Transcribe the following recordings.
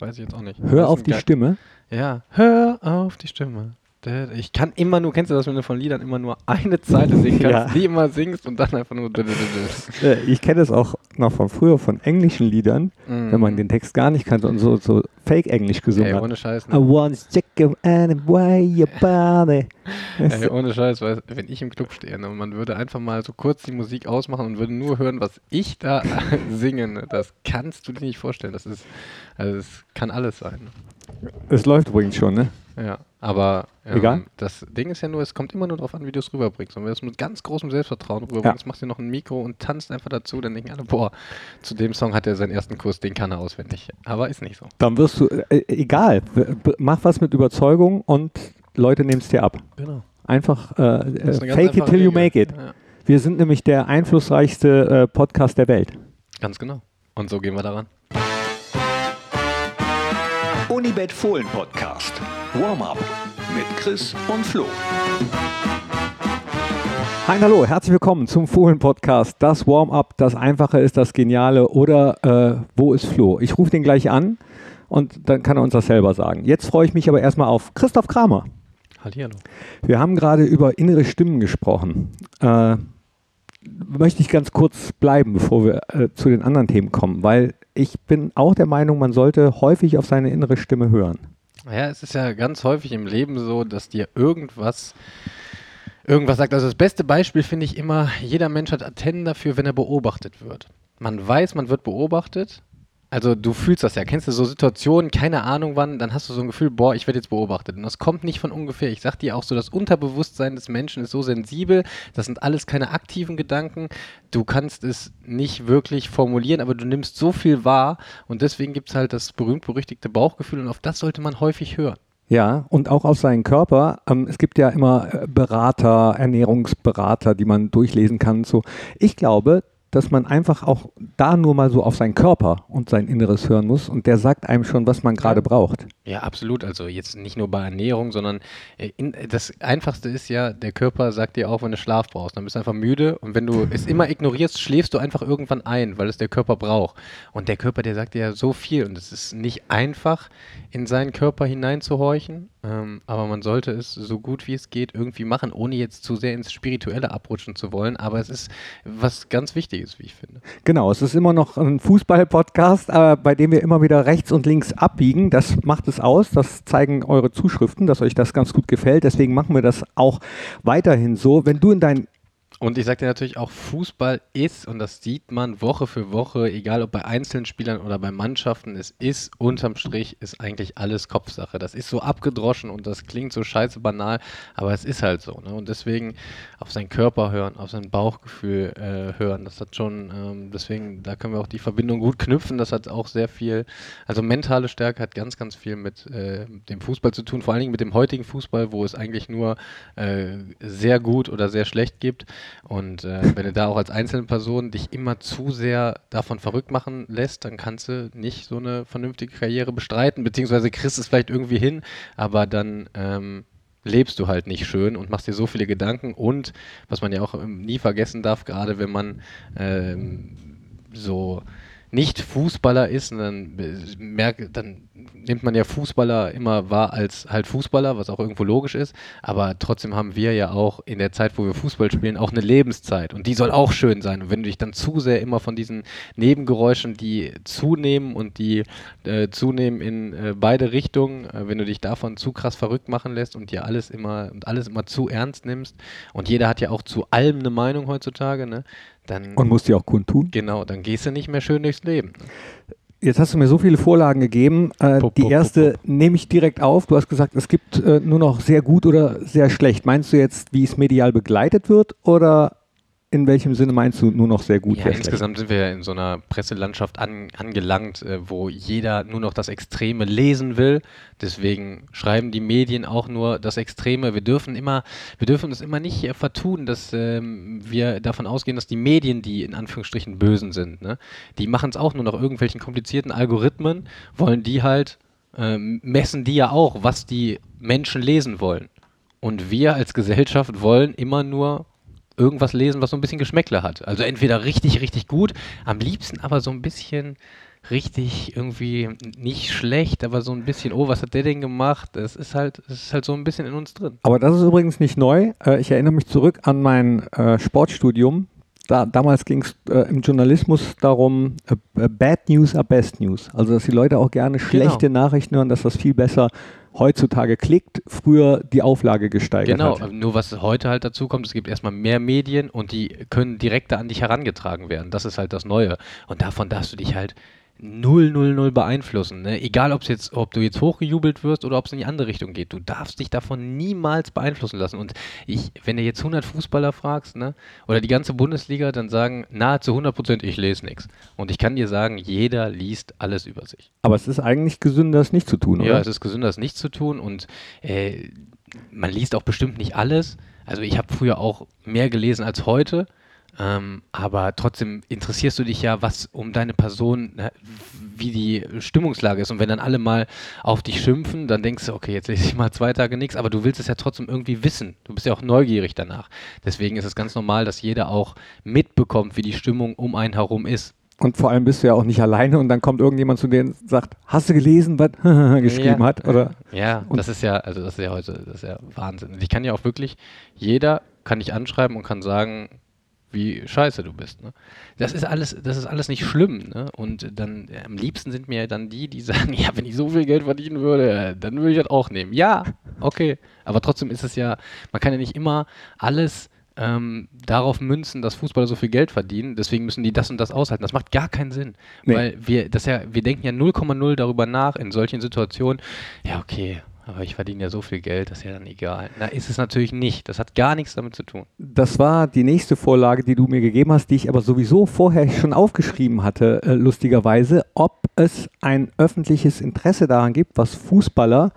Weiß ich jetzt auch nicht. Hör auf die. Stimme. Ja, hör auf die Stimme. Ich kann immer nur, kennst du das, wenn du von Liedern immer nur eine Zeile singen kannst, Ja. die immer singst und dann einfach nur. Ich kenne es auch noch von früher von englischen Liedern, wenn man den Text gar nicht kannte und so, so Fake-Englisch gesungen Ey, hat. ohne Scheiß. I Ne? want to check you anyway your body. Ey, ohne Scheiß, weil, wenn ich im Club stehe ne, und man würde einfach mal so kurz die Musik ausmachen und würde nur hören, was ich da singe, ne, das kannst du dir nicht vorstellen. Das ist, also es kann alles sein. Es läuft übrigens schon, ne? Ja, aber ähm, Egal. das Ding ist ja nur, es kommt immer nur darauf an, wie du es rüberbringst. Und wenn du es mit ganz großem Selbstvertrauen rüberbringst, machst du noch ein Mikro und tanzt einfach dazu, dann denken alle, boah, zu dem Song hat er seinen ersten Kurs, den kann er auswendig. Aber ist nicht so. Dann wirst du, äh, egal, b- b- mach was mit Überzeugung und Leute nehmen es dir ab. Genau. Einfach äh, äh, fake it till you Regel. make it. Ja, Wir sind nämlich der einflussreichste äh, Podcast der Welt. ganz genau. Und so gehen wir daran. Unibet Fohlen Podcast. Warm-up mit Chris und Flo. Hi, hallo, herzlich willkommen zum Fohlen-Podcast. Das Warm-up, das Einfache ist das Geniale oder äh, wo ist Flo? Ich rufe den gleich an und dann kann er uns das selber sagen. Jetzt freue ich mich aber erstmal auf Christoph Kramer. Hallihallo. Wir haben gerade über innere Stimmen gesprochen. Äh, möchte ich ganz kurz bleiben, bevor wir äh, zu den anderen Themen kommen, weil ich bin auch der Meinung, man sollte häufig auf seine innere Stimme hören. Ja, es ist ja ganz häufig im Leben so, dass dir irgendwas irgendwas sagt. Also das beste Beispiel finde ich immer, jeder Mensch hat Antennen dafür, wenn er beobachtet wird. Man weiß, man wird beobachtet. Also du fühlst das ja. Kennst du so Situationen, keine Ahnung wann, dann hast du so ein Gefühl, boah, ich werde jetzt beobachtet. Und das kommt nicht von ungefähr. Ich sag dir auch so, das Unterbewusstsein des Menschen ist so sensibel. Das sind alles keine aktiven Gedanken. Du kannst es nicht wirklich formulieren, aber du nimmst so viel wahr. Und deswegen gibt es halt das berühmt-berüchtigte Bauchgefühl. Und auf das sollte man häufig hören. Ja, und auch auf seinen Körper. Ähm, es gibt ja immer äh, Berater, Ernährungsberater, die man durchlesen kann. So. Ich glaube, dass man einfach auch da nur mal so auf seinen Körper und sein Inneres hören muss und der sagt einem schon, was man gerade braucht. Ja, absolut. Also jetzt nicht nur bei Ernährung, sondern äh, in, das Einfachste ist ja, der Körper sagt dir auch, wenn du Schlaf brauchst. Dann bist du einfach müde und wenn du es immer ignorierst, schläfst du einfach irgendwann ein, weil es der Körper braucht. Und der Körper, der sagt dir ja so viel und es ist nicht einfach, in seinen Körper hineinzuhorchen, ähm, aber man sollte es so gut wie es geht irgendwie machen, ohne jetzt zu sehr ins Spirituelle abrutschen zu wollen. Aber es ist was ganz Wichtiges, wie ich finde. Genau, es ist immer noch ein Fußball-Podcast, äh, bei dem wir immer wieder rechts und links abbiegen. Das macht es aus, das zeigen eure Zuschriften, dass euch das ganz gut gefällt. Deswegen machen wir das auch weiterhin so. Wenn du in dein Und ich sage dir natürlich auch, Fußball ist, und das sieht man Woche für Woche, egal ob bei einzelnen Spielern oder bei Mannschaften, es ist unterm Strich, ist eigentlich alles Kopfsache. Das ist so abgedroschen und das klingt so scheiße banal, aber es ist halt so. Ne? Und deswegen auf seinen Körper hören, auf sein Bauchgefühl äh, hören, das hat schon, ähm, deswegen, da können wir auch die Verbindung gut knüpfen. Das hat auch sehr viel, also mentale Stärke hat ganz, ganz viel mit äh, dem Fußball zu tun, vor allen Dingen mit dem heutigen Fußball, wo es eigentlich nur äh, sehr gut oder sehr schlecht gibt. Und äh, wenn du da auch als einzelne Person dich immer zu sehr davon verrückt machen lässt, dann kannst du nicht so eine vernünftige Karriere bestreiten, beziehungsweise kriegst es vielleicht irgendwie hin, aber dann ähm, lebst du halt nicht schön und machst dir so viele Gedanken. Und was man ja auch ähm, nie vergessen darf, gerade wenn man ähm, so nicht Fußballer ist, dann äh, merkt, dann nimmt man ja Fußballer immer wahr als halt Fußballer, was auch irgendwo logisch ist, aber trotzdem haben wir ja auch in der Zeit, wo wir Fußball spielen, auch eine Lebenszeit und die soll auch schön sein. Und wenn du dich dann zu sehr immer von diesen Nebengeräuschen, die zunehmen und die äh, zunehmen in äh, beide Richtungen, äh, wenn du dich davon zu krass verrückt machen lässt und dir alles immer und alles immer zu ernst nimmst und jeder hat ja auch zu allem eine Meinung heutzutage, ne? Dann und musst die auch kundtun. Genau, dann gehst du nicht mehr schön durchs Leben. Jetzt hast du mir so viele Vorlagen gegeben. Äh, Pup, die pup, erste pup, nehme ich direkt auf. Du hast gesagt, es gibt äh, nur noch sehr gut oder sehr schlecht. Meinst du jetzt, wie es medial begleitet wird oder in welchem Sinne meinst du nur noch sehr gut? Ja, insgesamt sind wir ja in so einer Presselandschaft an, angelangt, äh, wo jeder nur noch das Extreme lesen will. Deswegen schreiben die Medien auch nur das Extreme. Wir dürfen immer, wir dürfen es immer nicht äh, vertun, dass ähm, wir davon ausgehen, dass die Medien die in Anführungsstrichen Bösen sind. Ne? Die machen es auch nur nach irgendwelchen komplizierten Algorithmen, wollen die halt, ähm, messen die ja auch, was die Menschen lesen wollen. Und wir als Gesellschaft wollen immer nur irgendwas lesen, was so ein bisschen Geschmäckle hat. Also entweder richtig, richtig gut, am liebsten aber so ein bisschen, richtig irgendwie nicht schlecht, aber so ein bisschen, oh, was hat der denn gemacht? Das ist halt, das ist halt so ein bisschen in uns drin. Aber das ist übrigens nicht neu. Äh, ich erinnere mich zurück an mein äh, Sportstudium. Da, damals ging es äh, im Journalismus darum, äh, äh, Bad News are Best News. Also, dass die Leute auch gerne schlechte Genau. Nachrichten hören, dass das viel besser heutzutage klickt, früher die Auflage gesteigert Genau, hat. nur was heute halt dazu kommt, es gibt erstmal mehr Medien und die können direkter an dich herangetragen werden. Das ist halt das Neue. Und davon darfst du dich halt null, null, null beeinflussen. Ne? Egal, ob's jetzt, ob du jetzt hochgejubelt wirst oder ob es in die andere Richtung geht. Du darfst dich davon niemals beeinflussen lassen. Und ich, wenn du jetzt 100 Fußballer fragst, ne, oder die ganze Bundesliga, dann sagen nahezu 100 Prozent, ich lese nichts. Und ich kann dir sagen, jeder liest alles über sich. Aber es ist eigentlich gesünder, das nicht zu tun, Ja, oder? es ist gesünder, das nicht zu tun und äh, man liest auch bestimmt nicht alles. Also ich habe früher auch mehr gelesen als heute, ähm, aber trotzdem interessierst du dich ja, was um deine Person, ne, wie die Stimmungslage ist. Und wenn dann alle mal auf dich schimpfen, dann denkst du, okay, jetzt lese ich mal zwei Tage nichts, aber du willst es ja trotzdem irgendwie wissen. Du bist ja auch neugierig danach. Deswegen ist es ganz normal, dass jeder auch mitbekommt, wie die Stimmung um einen herum ist. Und vor allem bist du ja auch nicht alleine und dann kommt irgendjemand zu dir und sagt, hast du gelesen, was geschrieben Ja. hat? Oder? Ja, Und- das ist ja, also das ist ja heute, das ist ja Wahnsinn. Und ich kann ja auch wirklich, jeder kann dich anschreiben und kann sagen, wie scheiße du bist. Ne? Das ist alles, das ist alles nicht schlimm. Ne? Und dann äh, am liebsten sind mir dann die, die sagen, ja, wenn ich so viel Geld verdienen würde, dann würde ich das auch nehmen. Ja, okay. Aber trotzdem ist es ja, man kann ja nicht immer alles ähm, darauf münzen, dass Fußballer so viel Geld verdienen, deswegen müssen die das und das aushalten. Das macht gar keinen Sinn. Nee. Weil wir, das ja, wir denken ja 0,0 darüber nach in solchen Situationen, ja, okay, aber ich verdiene ja so viel Geld, das ist ja dann egal. Na, ist es natürlich nicht. Das hat gar nichts damit zu tun. Das war die nächste Vorlage, die du mir gegeben hast, die ich aber sowieso vorher schon aufgeschrieben hatte, äh, lustigerweise, ob es ein öffentliches Interesse daran gibt, was Fußballer,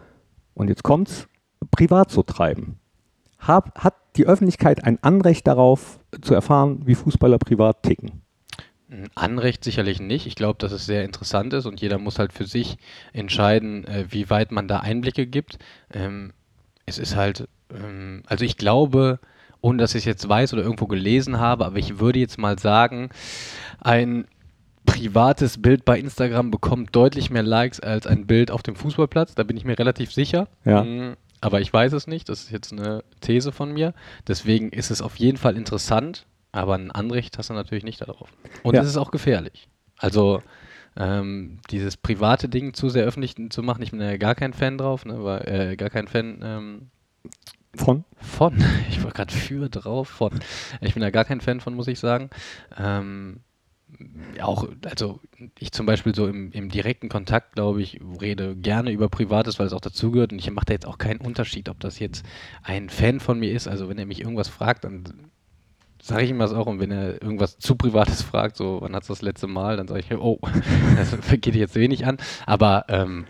und jetzt kommt's, privat so treiben. Hab, hat die Öffentlichkeit ein Anrecht darauf, zu erfahren, wie Fußballer privat ticken? Ein Anrecht sicherlich nicht. Ich glaube, dass es sehr interessant ist und jeder muss halt für sich entscheiden, äh, wie weit man da Einblicke gibt. Ähm, es ist halt, ähm, also ich glaube, ohne dass ich es jetzt weiß oder irgendwo gelesen habe, aber ich würde jetzt mal sagen, ein privates Bild bei Instagram bekommt deutlich mehr Likes als ein Bild auf dem Fußballplatz. Da bin ich mir relativ sicher. Ja. Mm, Aber ich weiß es nicht. Das ist jetzt eine These von mir. Deswegen ist es auf jeden Fall interessant, aber ein Anrecht hast du natürlich nicht darauf. Und Ja. es ist auch gefährlich. Also ähm, dieses private Ding zu sehr öffentlich zu machen, ich bin ja gar kein Fan drauf, ne, weil, äh, gar kein Fan ähm, Von? von. Ich war gerade für drauf von. Ich bin da gar kein Fan von, muss ich sagen. Ähm, auch, also ich zum Beispiel so im, im direkten Kontakt, glaube ich, rede gerne über Privates, weil es auch dazugehört und ich mache da jetzt auch keinen Unterschied, ob das jetzt ein Fan von mir ist. Also wenn er mich irgendwas fragt, dann sage ich ihm das auch und wenn er irgendwas zu Privates fragt, so wann hat es das letzte Mal, dann sage ich, oh, das geht jetzt wenig an. Aber ähm,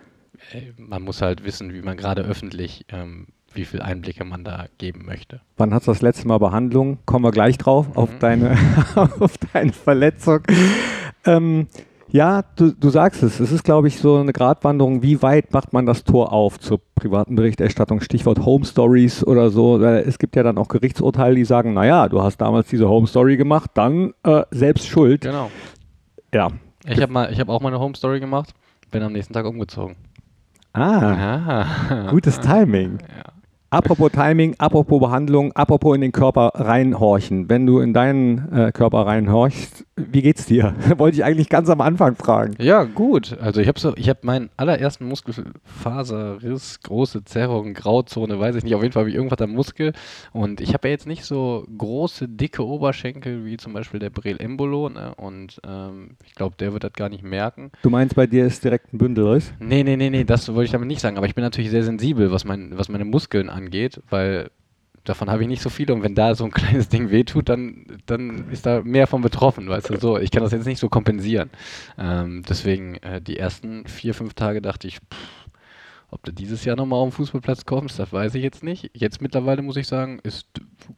äh, man muss halt wissen, wie man gerade öffentlich, ähm, wie viel Einblicke man da geben möchte. Wann hat das letzte Mal Behandlung? Kommen wir gleich drauf, auf, Mhm. deine, auf deine Verletzung. Ähm, ja, du, du sagst es. Es ist, glaube ich, so eine Gratwanderung. Wie weit macht man das Tor auf zur privaten Berichterstattung? Stichwort Home Stories oder so. Es gibt ja dann auch Gerichtsurteile, die sagen, naja, du hast damals diese Home Story gemacht, dann äh, selbst schuld. Genau. Ja. Ich habe mal, ich habe auch mal eine Home Story gemacht, bin am nächsten Tag umgezogen. Ah, Ah. gutes Timing. Ja. Apropos Timing, apropos Behandlung, apropos in den Körper reinhorchen. Wenn du in deinen äh, Körper reinhorchst, wie geht's dir? Wollte ich eigentlich ganz am Anfang fragen. Ja, gut. Also ich habe so, ich habe meinen allerersten Muskelfaserriss, große Zerrung, Grauzone, weiß ich nicht. Auf jeden Fall habe ich irgendwas am Muskel. Und ich habe ja jetzt nicht so große, dicke Oberschenkel wie zum Beispiel der Brel Embolo. Ne? Und ähm, ich glaube, der wird das gar nicht merken. Du meinst, bei dir ist direkt ein Bündelriss? Nee, nee, nee, nee, das wollte ich damit nicht sagen. Aber ich bin natürlich sehr sensibel, was, mein, was meine Muskeln angeht, weil davon habe ich nicht so viele. Und wenn da so ein kleines Ding wehtut, dann, dann ist da mehr von betroffen, weißt du so. Ich kann das jetzt nicht so kompensieren. Ähm, deswegen, äh, die ersten vier, fünf Tage dachte ich, pff, ob du dieses Jahr nochmal auf den Fußballplatz kommst, das weiß ich jetzt nicht. Jetzt mittlerweile muss ich sagen, ist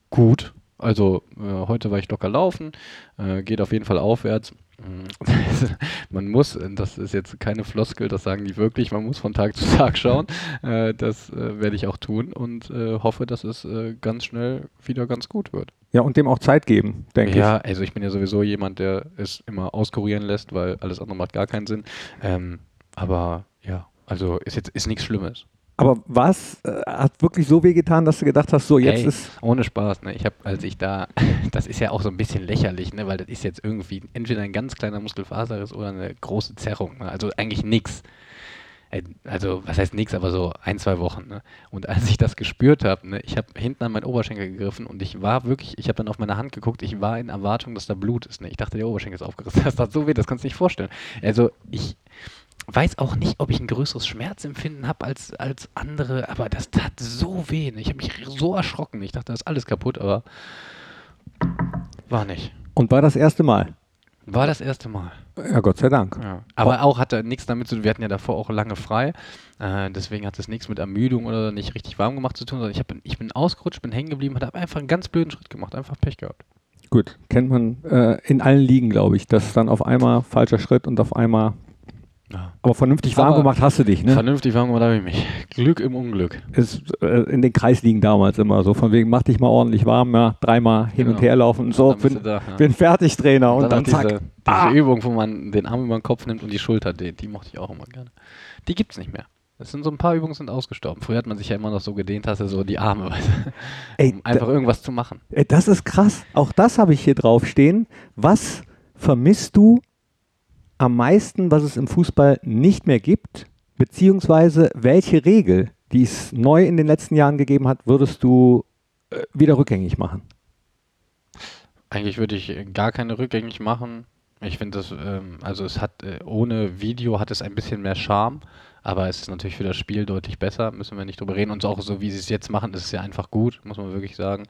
gut. also äh, heute war ich locker laufen, äh, geht auf jeden Fall aufwärts. man muss, das ist jetzt keine Floskel, das sagen die wirklich, man muss von Tag zu Tag schauen. Äh, das äh, werde ich auch tun und äh, hoffe, dass es ganz schnell wieder ganz gut wird. Ja, und dem auch Zeit geben, denke ja, also ich bin ja sowieso jemand, der es immer auskurieren lässt, weil alles andere macht gar keinen Sinn. Ähm, aber ja, also ist jetzt ist nichts Schlimmes. Aber was äh, hat wirklich so wehgetan, dass du gedacht hast, so jetzt Ey, ist. Ohne Spaß, ne? Ich habe, als ich da, das ist ja auch so ein bisschen lächerlich, ne? Weil das ist jetzt irgendwie entweder ein ganz kleiner Muskelfaserriss oder eine große Zerrung. Ne? Also eigentlich nichts. Also, was heißt nichts, aber so ein, zwei Wochen. Ne? Und als ich das gespürt habe, ne, ich habe hinten an meinen Oberschenkel gegriffen und ich war wirklich, ich habe dann auf meine Hand geguckt, ich war in Erwartung, dass da Blut ist. Ne? Ich dachte, der Oberschenkel ist aufgerissen. Das tat so weh, das kannst du nicht vorstellen. Also, ich weiß auch nicht, ob ich ein größeres Schmerzempfinden habe als, als andere, aber das tat so weh. Ne? Ich habe mich so erschrocken. Ich dachte, da ist alles kaputt, aber war nicht. Und war das erste Mal? War das erste Mal. Ja, Gott sei Dank. Ja. Aber auch hatte nichts damit zu tun, wir hatten ja davor auch lange frei, äh, deswegen hat es nichts mit Ermüdung oder nicht richtig warm gemacht zu tun, sondern ich, hab, ich bin ausgerutscht, bin hängen geblieben und habe einfach einen ganz blöden Schritt gemacht, einfach Pech gehabt. Gut, kennt man äh, in allen Ligen, glaube ich, dass dann auf einmal falscher Schritt und auf einmal Ja. Aber vernünftig warm Aber gemacht hast du dich, ne? Vernünftig warm gemacht habe ich mich. Glück im Unglück. Ist äh, in den Kreisligen damals immer so, von wegen, mach dich mal ordentlich warm, ja, dreimal hin Genau. und her laufen und so, bist bin, du da, ja. bin fertig, Trainer. Und, Und dann, dann, zack. diese, diese Ah. Übung, wo man den Arm über den Kopf nimmt und die Schulter dehnt, die mochte ich auch immer gerne. Die gibt's nicht mehr. Das sind so ein paar Übungen sind ausgestorben. Früher hat man sich ja immer noch so gedehnt, dass er so die Arme, weißt du, Ey, um einfach irgendwas zu machen. Ey, das ist krass. Auch das habe ich hier drauf stehen. Was vermisst du am meisten, was es im Fußball nicht mehr gibt? Beziehungsweise welche Regel, die es neu in den letzten Jahren gegeben hat, würdest du äh, wieder rückgängig machen? Eigentlich würde ich äh, gar keine rückgängig machen. Ich finde das, ähm, also es hat, äh, ohne Video hat es ein bisschen mehr Charme, aber es ist natürlich für das Spiel deutlich besser, müssen wir nicht drüber reden. Und auch so, wie sie es jetzt machen, ist es ja einfach gut, muss man wirklich sagen.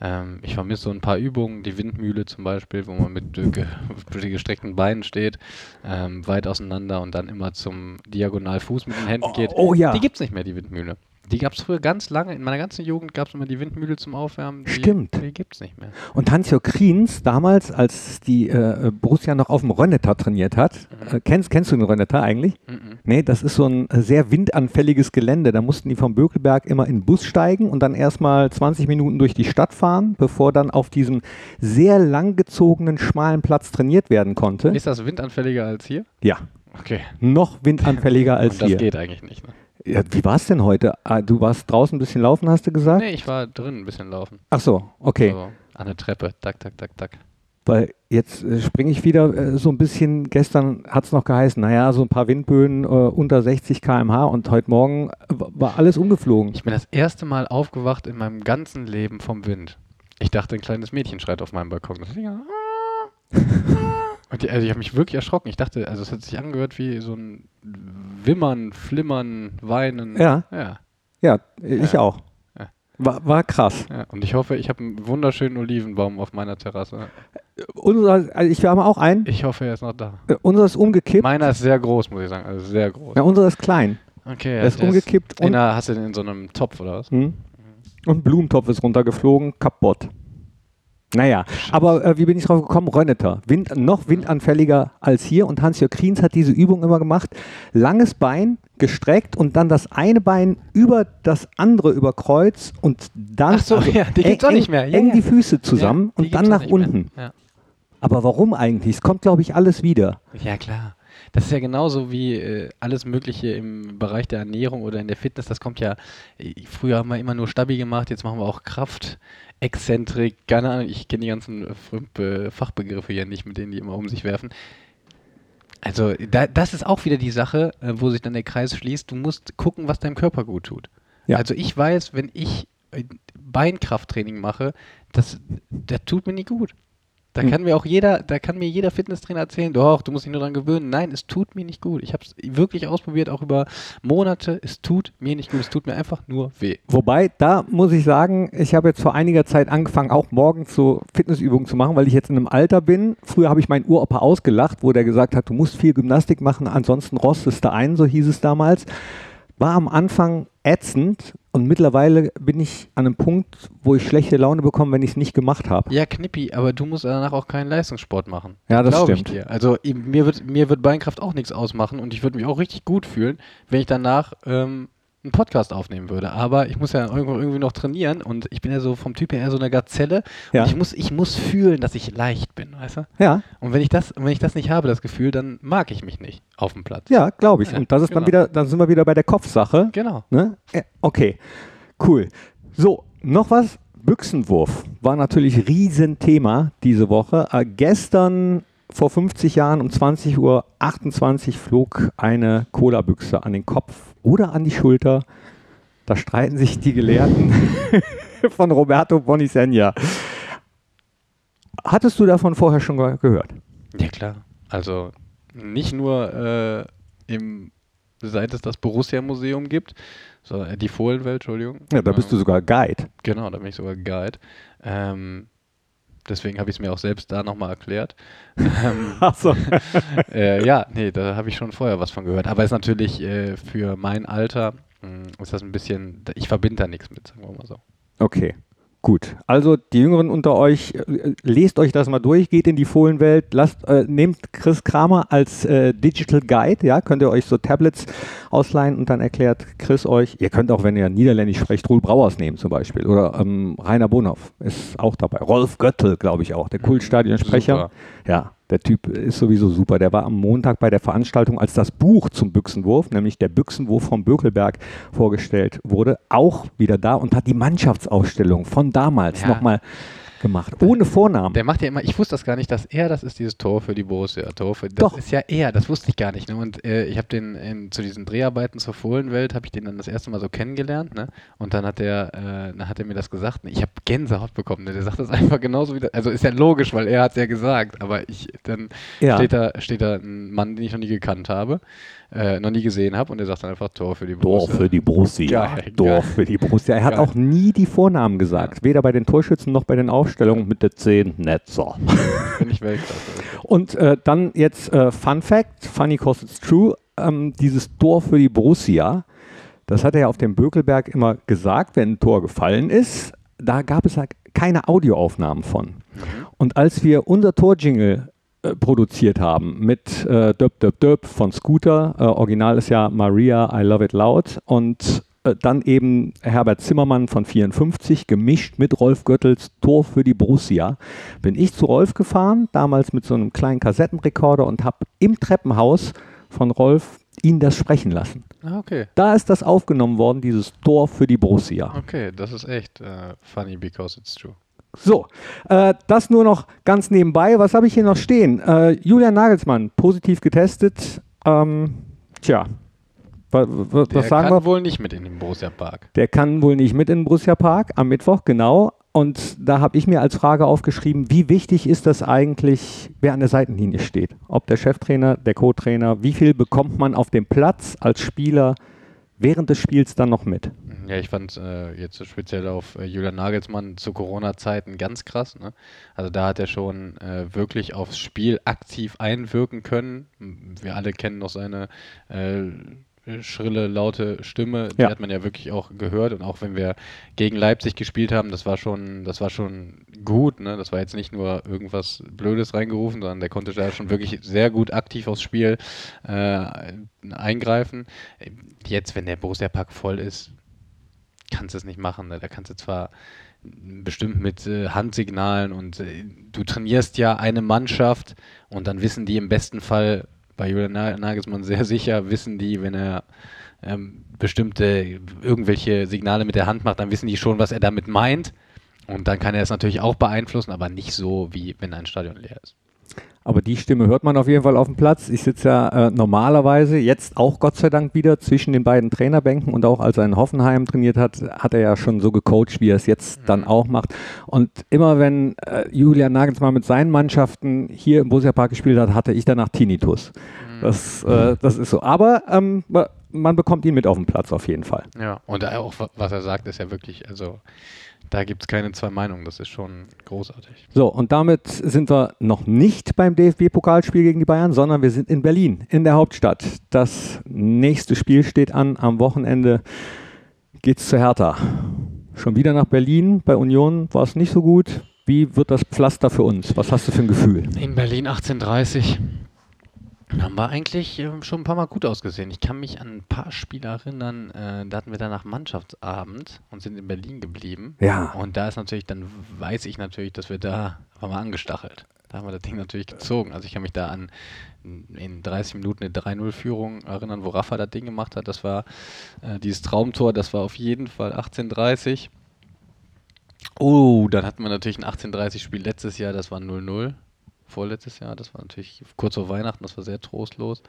Ähm, ich vermisse so ein paar Übungen, die Windmühle zum Beispiel, wo man mit äh, ge gestreckten Beinen steht, ähm, weit auseinander und dann immer zum Diagonalfuß mit den Händen Oh, geht. oh ja. Die gibt es nicht mehr, die Windmühle. Die gab es früher ganz lange, in meiner ganzen Jugend gab es immer die Windmühle zum Aufwärmen. Die, Stimmt. Die gibt es nicht mehr. Und Hans-Jörg Kriens, damals, als die äh, Borussia noch auf dem Rönnetter trainiert hat, äh, kennst, kennst du den Rönnetter eigentlich? Mhm. Nee, das ist so ein äh, sehr windanfälliges Gelände. Da mussten die vom Bökelberg immer in den Bus steigen und dann erstmal 20 Minuten durch die Stadt fahren, bevor dann auf diesem sehr langgezogenen, schmalen Platz trainiert werden konnte. Ist das windanfälliger als hier? Ja, Okay. noch windanfälliger als das hier. geht eigentlich nicht. Ne? Ja, wie war es denn heute? Ah, du warst draußen ein bisschen laufen, hast du gesagt? Nee, ich war drin ein bisschen laufen. Ach so, okay. So, an der Treppe. Tak, tak, tak, tak. Weil jetzt äh, springe ich wieder äh, so ein bisschen. Gestern hat es noch geheißen, naja, so ein paar Windböen äh, unter 60 km/h und heute Morgen äh, war alles umgeflogen. Ich bin das erste Mal aufgewacht in meinem ganzen Leben vom Wind. Ich dachte, ein kleines Mädchen schreit auf meinem Balkon. Und die, also ich habe mich wirklich erschrocken. Ich dachte, also es hat sich angehört wie so ein Wimmern, Flimmern, Weinen. Ja. Ja. Ja, ich Ja. auch. Ja. War, war krass. Und ich hoffe, ich habe einen wunderschönen Olivenbaum auf meiner Terrasse. Unser, also ich, wir haben auch einen. Ich hoffe, er ist noch da. Äh, unser ist umgekippt. Meiner ist sehr groß, muss ich sagen. Also sehr groß. Ja, unser ist klein. Okay, Der ist umgekippt In und, einer, hast du den in so einem Topf oder was? Hm. und ein Blumentopf ist runtergeflogen, kaputt. Naja, aber äh, wie bin ich drauf gekommen? Rönneter. Wind, noch windanfälliger als hier. Und Hans-Jörg Kriens hat diese Übung immer gemacht. Langes Bein gestreckt und dann das eine Bein über das andere über Kreuz und dann so, ja, die gibt's auch nicht mehr. Ja, eng ja. die Füße zusammen und dann nach unten. Aber warum eigentlich? Es kommt, glaube ich, alles wieder. Ja, klar. Das ist ja genauso wie äh, alles Mögliche im Bereich der Ernährung oder in der Fitness. Das kommt ja, äh, früher haben wir immer nur Stabi gemacht, jetzt machen wir auch Kraft, Exzentrik, keine Ahnung, ich kenne die ganzen äh, Fremd- Fachbegriffe hier nicht, mit denen die immer um sich werfen. Also, da, das ist auch wieder die Sache, äh, wo sich dann der Kreis schließt. Du musst gucken, was deinem Körper gut tut. Ja. Also, ich weiß, wenn ich äh, Beinkrafttraining mache, das, das tut mir nicht gut. Da Hm. kann mir auch jeder, da kann mir jeder Fitnesstrainer erzählen, doch, du musst dich nur dran gewöhnen. Nein, es tut mir nicht gut. Ich habe es wirklich ausprobiert, auch über Monate. Es tut mir nicht gut. Es tut mir einfach nur weh. Wobei, da muss ich sagen, ich habe jetzt vor einiger Zeit angefangen, auch morgens so Fitnessübungen zu machen, weil ich jetzt in einem Alter bin. Früher habe ich meinen Uropa ausgelacht, wo der gesagt hat, du musst viel Gymnastik machen, ansonsten rostest du ein, so hieß es damals. War am Anfang ätzend Und mittlerweile bin ich an einem Punkt, wo ich schlechte Laune bekomme, wenn ich es nicht gemacht habe. Ja, Knippi, aber du musst danach auch keinen Leistungssport machen. Ja, das Glaub stimmt. Also mir wird, mir wird Beinkraft auch nichts ausmachen und ich würde mich auch richtig gut fühlen, wenn ich danach ähm, einen Podcast aufnehmen würde. Aber ich muss ja irgendwie noch trainieren und ich bin ja so vom Typ her eher so eine Gazelle. Ja. Und ich muss, ich muss fühlen, dass ich leicht bin, weißt du? Ja, Und wenn ich das, wenn ich das nicht habe, das Gefühl, dann mag ich mich nicht auf dem Platz. ja, glaube ich. Ja, Und das ist dann genau. wieder, dann sind wir wieder bei der Kopfsache. Genau. Ne? Ja, Okay, cool. So, noch was? Büchsenwurf war natürlich Riesenthema diese Woche. Äh, gestern vor 50 Jahren um 20.28 Uhr flog eine Cola-Büchse an den Kopf oder an die Schulter. Da streiten sich die Gelehrten von Roberto Bonisegna. Hattest du davon vorher schon ge- gehört? Ja, klar. Also nicht nur äh, im, seit es das Borussia-Museum gibt, sondern äh, die Fohlenwelt, Entschuldigung. Ja, da bist du Ähm, sogar Guide. Genau, da bin ich sogar Guide. Ähm, deswegen habe ich es mir auch selbst da nochmal erklärt. ähm, Achso. äh, ja, nee, da habe ich schon vorher was von gehört. Aber ist natürlich äh, für mein Alter, mh, ist das ein bisschen, ich verbinde da nichts mit, sagen wir mal so. Okay, gut. Also die Jüngeren unter euch, äh, lest euch das mal durch, geht in die Fohlenwelt, lasst, äh, nehmt Chris Kramer als äh, Digital Guide, ja, könnt ihr euch so Tablets ausleihen und dann erklärt Chris euch, ihr könnt auch, wenn ihr Niederländisch sprecht, Roel Brauers nehmen zum Beispiel oder ähm, Rainer Bonhoff ist auch dabei. Rolf Göttel, glaube ich auch, der Kultstadionsprecher. Super. Ja, der Typ ist sowieso super. Der war am Montag bei der Veranstaltung, als das Buch zum Büchsenwurf, nämlich der Büchsenwurf vom Bökelberg, vorgestellt wurde, auch wieder da und hat die Mannschaftsausstellung von damals Ja. nochmal gemacht. Ohne Vornamen. Der macht ja immer, ich wusste das gar nicht, dass er das ist, dieses Tor für die Borussia. Tor für, das Doch. ist ja er, das wusste ich gar nicht. Ne? Und äh, ich habe den in, zu diesen Dreharbeiten zur Fohlenwelt, habe ich den dann das erste Mal so kennengelernt. Ne? Und dann hat er, äh, dann hat er mir das gesagt. Ne? Ich habe Gänsehaut bekommen. Ne? Der sagt das einfach genauso wieder. Also ist ja logisch, weil er hat es ja gesagt. Aber ich, dann Ja. steht, da, steht da ein Mann, den ich noch nie gekannt habe, äh, noch nie gesehen habe. Und der sagt dann einfach Tor für die Tor Borussia. für die Borussia. Geil, Tor geil. für die Borussia. Er hat Geil. auch nie die Vornamen gesagt. Weder bei den Torschützen noch bei den Aufstellungen mit der 10 Netzer. Finde ich Weltklasse. Und äh, dann jetzt äh, Fun Fact, funny cause it's true, ähm, dieses Tor für die Borussia, das hat er ja auf dem Bökelberg immer gesagt, wenn ein Tor gefallen ist, da gab es halt keine Audioaufnahmen von. Und als wir unser Torjingle produziert haben mit äh, Döp Döp Döp von Scooter, äh, original ist ja Maria, I Love It Loud und äh, dann eben Herbert Zimmermann von 54, gemischt mit Rolf Göttels Tor für die Borussia. Bin ich zu Rolf gefahren, damals mit so einem kleinen Kassettenrekorder und habe im Treppenhaus von Rolf ihn das sprechen lassen. Ah, okay. Da ist das aufgenommen worden, dieses Tor für die Borussia. Okay, das ist echt äh, funny because it's true. So, äh, das nur noch ganz nebenbei. Was habe ich hier noch stehen? Äh, Julian Nagelsmann, positiv getestet. Ähm, tja, wa- wa- Der was sagen kann wir? wohl nicht mit in den Borussia Park. Der kann wohl nicht mit in den Borussia Park am Mittwoch, genau. Und da habe ich mir als Frage aufgeschrieben, wie wichtig ist das eigentlich, wer an der Seitenlinie steht? Ob der Cheftrainer, der Co-Trainer, wie viel bekommt man auf dem Platz als Spieler während des Spiels dann noch mit? Ja, ich fand äh, jetzt speziell auf äh, Julian Nagelsmann zu Corona-Zeiten ganz krass. Ne? Also da hat er schon äh, wirklich aufs Spiel aktiv einwirken können. Wir alle kennen noch seine äh, schrille, laute Stimme. Die Ja. hat man ja wirklich auch gehört. Und auch wenn wir gegen Leipzig gespielt haben, das war schon, das war schon gut. Ne? Das war jetzt nicht nur irgendwas Blödes reingerufen, sondern der konnte da schon wirklich sehr gut aktiv aufs Spiel äh, eingreifen. Jetzt, wenn der Borussia Park voll ist, kannst du es nicht machen. Ne? Da kannst du zwar bestimmt mit äh, Handsignalen und äh, du trainierst ja eine Mannschaft und dann wissen die im besten Fall, bei Julian Na- Nagelsmann sehr sicher, wissen die, wenn er ähm, bestimmte irgendwelche Signale mit der Hand macht, dann wissen die schon, was er damit meint. Und dann kann er es natürlich auch beeinflussen, aber nicht so, wie wenn ein Stadion leer ist. Aber die Stimme hört man auf jeden Fall auf dem Platz. Ich sitze ja äh, normalerweise, jetzt auch Gott sei Dank wieder zwischen den beiden Trainerbänken und auch als er in Hoffenheim trainiert hat, hat er ja schon so gecoacht, wie er es jetzt dann auch macht. Und immer wenn äh, Julian Nagelsmann mit seinen Mannschaften hier im Borussia Park gespielt hat, hatte ich danach Tinnitus. Das, äh, das ist so. Aber ähm, man bekommt ihn mit auf dem Platz auf jeden Fall. Ja, und auch wa- was er sagt, ist ja wirklich, also da gibt es keine zwei Meinungen, das ist schon großartig. So, und damit sind wir noch nicht beim DFB-Pokalspiel gegen die Bayern, sondern wir sind in Berlin, in der Hauptstadt. Das nächste Spiel steht an am Wochenende geht's zu Hertha. Schon wieder nach Berlin. Bei Union war es nicht so gut. Wie wird das Pflaster für uns? Was hast du für ein Gefühl? In Berlin 1830 haben wir eigentlich äh, schon ein paar Mal gut ausgesehen. Ich kann mich an ein paar Spiele erinnern, äh, da hatten wir danach Mannschaftsabend und sind in Berlin geblieben. Ja. Und da ist natürlich, dann weiß ich natürlich, dass wir da, waren wir angestachelt. Da haben wir das Ding natürlich gezogen. Also ich kann mich da an in 30 Minuten eine 3-0-Führung erinnern, wo Rafa das Ding gemacht hat. Das war äh, dieses Traumtor, das war auf jeden Fall 1830. Oh, dann hatten wir natürlich ein 1830-Spiel letztes Jahr, das war 0-0. Vorletztes Jahr, das war natürlich kurz vor Weihnachten, das war sehr trostlos.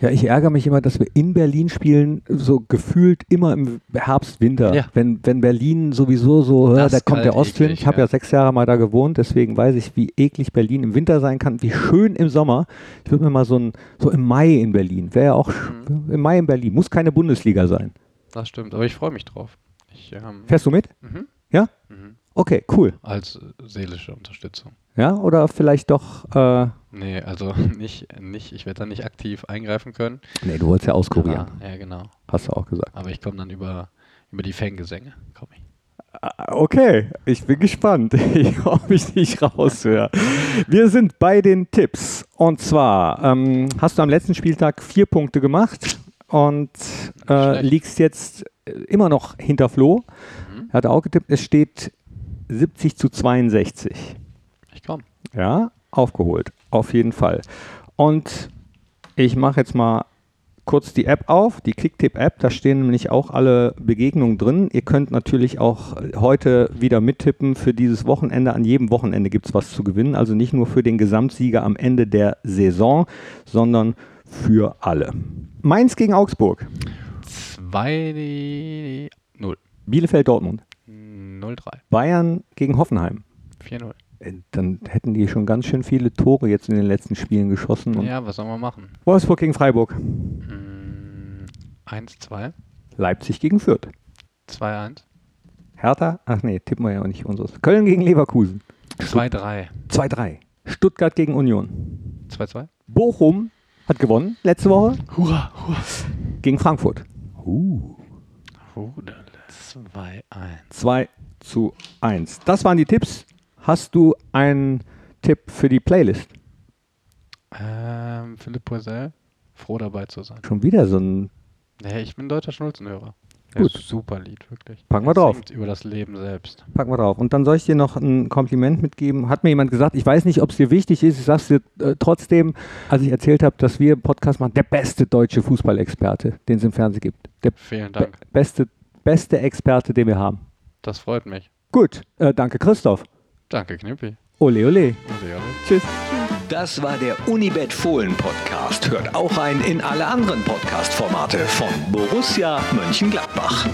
Ja, ich ärgere mich immer, dass wir in Berlin spielen, so gefühlt immer im Herbst, Winter. Ja. Wenn, wenn Berlin sowieso so, Das da kommt der kalt, Ostwind. eklig, Ich habe ja. ja. sechs Jahre mal da gewohnt, deswegen weiß ich, wie eklig Berlin im Winter sein kann, wie schön im Sommer. Ich würde mir mal so ein, so im Mai in Berlin, wäre ja auch Mhm. im Mai in Berlin, muss keine Bundesliga sein. Das stimmt, aber ich freue mich drauf. Ich, ähm, Fährst du mit? mhm. Ja? Mhm. Okay, cool. Als seelische Unterstützung. Ja, oder vielleicht doch, äh, Nee, also nicht, nicht ich werde da nicht aktiv eingreifen können. nee, du wolltest ja auskurieren, Ah, ja, genau. hast du auch gesagt. Aber ich komme dann über, über die Fangesänge. Komm ich. Ah, Okay, ich bin gespannt, ob ich dich raushöre. Wir sind bei den Tipps. Und zwar ähm, hast du am letzten Spieltag vier Punkte gemacht und äh, liegst jetzt äh, immer noch hinter Flo. Mhm. Er hat auch getippt, es steht 70 zu 62. Ja, aufgeholt, auf jeden Fall. Und ich mache jetzt mal kurz die App auf, die Clicktip-App. Da stehen nämlich auch alle Begegnungen drin. Ihr könnt natürlich auch heute wieder mittippen für dieses Wochenende. An jedem Wochenende gibt es was zu gewinnen. Also nicht nur für den Gesamtsieger am Ende der Saison, sondern für alle. Mainz gegen Augsburg. 2 0. Bielefeld-Dortmund. 0 3. Bayern gegen Hoffenheim. 4 0. Äh, Dann hätten die schon ganz schön viele Tore jetzt in den letzten Spielen geschossen. Ja, was sollen wir machen? Wolfsburg gegen Freiburg. Mm, 1 2. Leipzig gegen Fürth. 2 1. Hertha, ach nee, tippen wir ja auch nicht unseres. Köln gegen Leverkusen. 2 3. 2-3. Stuttgart gegen Union. 2 2. Bochum hat gewonnen letzte Woche Hurra, hurra. gegen Frankfurt. Uh. 2 1. 2 zu 1. Das waren die Tipps. Hast du einen Tipp für die Playlist? Ähm, Philipp Poisel, froh dabei zu sein. Schon wieder so ein. Ja, ich bin deutscher Schnulzenhörer. Gut. ist super Lied, wirklich. Packen wir drauf. Über das Leben selbst. Packen wir drauf. Und dann soll ich dir noch ein Kompliment mitgeben. Hat mir jemand gesagt, ich weiß nicht, ob es dir wichtig ist, ich sag's dir äh, trotzdem, als ich erzählt habe, dass wir einen Podcast machen, der beste deutsche Fußballexperte, den es im Fernsehen gibt. Der Vielen be Dank. beste, beste Experte, den wir haben. Das freut mich. Gut, äh, danke Christoph. Danke, Knippi. Ole, ole. Und ja, Tschüss. Das war der Unibet Fohlen Podcast. Hört auch rein in alle anderen Podcast-Formate von Borussia Mönchengladbach.